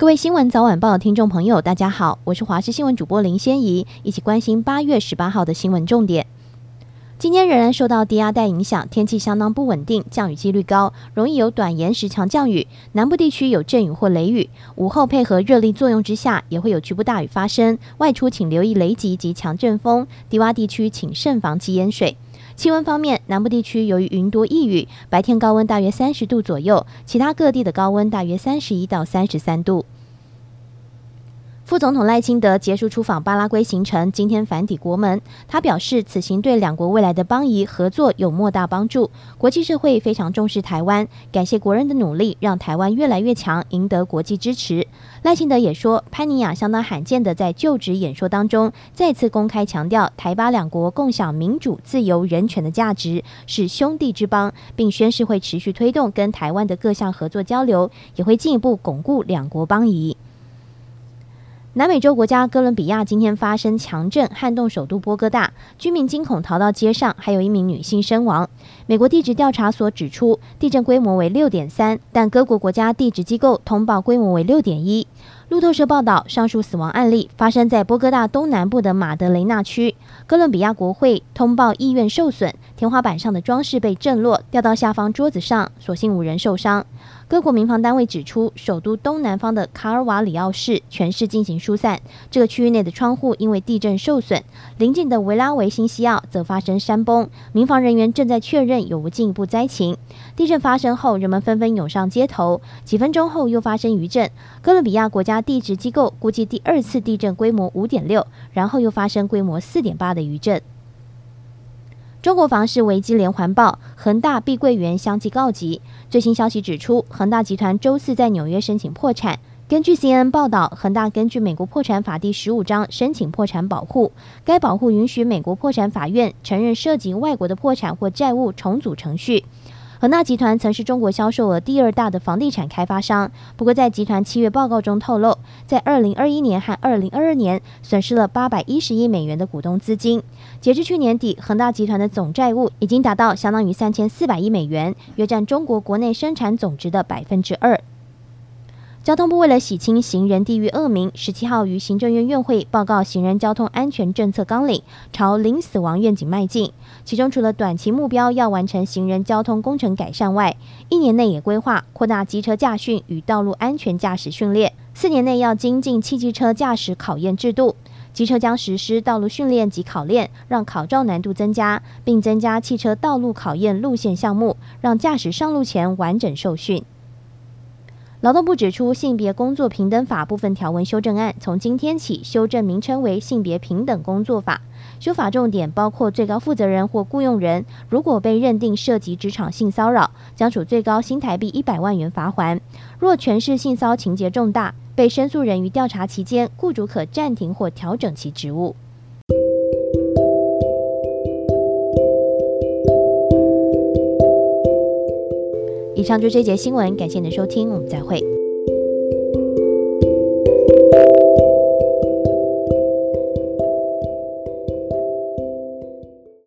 各位新闻早晚报的听众朋友，大家好，我是华视新闻主播林仙怡，一起关心八月十八号的新闻重点。今天仍然受到低压带影响，天气相当不稳定，降雨几率高，容易有短延时强降雨。南部地区有阵雨或雷雨，午后配合热力作用之下，也会有局部大雨发生。外出请留意雷击及强阵风，低洼地区请慎防积淹水。气温方面，南部地区由于云多易雨，白天高温大约三十度左右，其他各地的高温大约三十一到三十三度。副总统赖清德结束出访巴拉圭行程，今天返抵国门。他表示，此行对两国未来的邦谊合作有莫大帮助。国际社会非常重视台湾，感谢国人的努力，让台湾越来越强，赢得国际支持。赖清德也说，潘尼亚相当罕见的在就职演说当中，再次公开强调台巴两国共享民主、自由、人权的价值，是兄弟之邦，并宣誓会持续推动跟台湾的各项合作交流，也会进一步巩固两国邦谊。南美洲国家哥伦比亚今天发生强震，撼动首都波哥大，居民惊恐逃到街上，还有一名女性身亡。美国地质调查所指出，地震规模为六点三，但各国国家地质机构通报规模为六点一。路透社报道，上述死亡案例发生在波哥大东南部的马德雷纳区。哥伦比亚国会通报医院受损，天花板上的装饰被震落，掉到下方桌子上，所幸无人受伤。各国民防单位指出，首都东南方的卡尔瓦里奥市全市进行疏散，这个区域内的窗户因为地震受损。邻近的维拉维新西奥则发生山崩，民防人员正在确认有无进一步灾情。地震发生后，人们纷纷涌上街头，几分钟后又发生余震。哥伦比亚国家地质机构估计第二次地震规模五点六，然后又发生规模四点八的余震。中国房市危机连环爆，恒大、碧桂园相继告急。最新消息指出，恒大集团周四在纽约申请破产。根据 CNN 报道，恒大根据美国破产法第十五章申请破产保护，该保护允许美国破产法院承认涉及外国的破产或债务重组程序。恒大集团曾是中国销售额第二大的房地产开发商，不过在集团七月报告中透露，在二零二一年和二零二二年损失了八百一十亿美元的股东资金。截至去年底，恒大集团的总债务已经达到相当于三千四百亿美元，约占中国国内生产总值的百分之二。交通部为了洗清行人地域恶名，十七号于行政院院会报告行人交通安全政策纲领，朝零死亡愿景迈进。其中，除了短期目标要完成行人交通工程改善外，一年内也规划扩大机车驾训与道路安全驾驶训练。四年内要精进汽机车驾驶考验制度，机车将实施道路训练及考练，让考照难度增加，并增加汽车道路考验路线项目，让驾驶上路前完整受训。劳动部指出，性别工作平等法部分条文修正案从今天起修正名称为性别平等工作法。修法重点包括最高负责人或雇用人，如果被认定涉及职场性骚扰，将处最高新台币一百万元罚锾。若权势性骚情节重大，被申诉人于调查期间，雇主可暂停或调整其职务。以上就这节新闻，感谢您的收听，我们再会。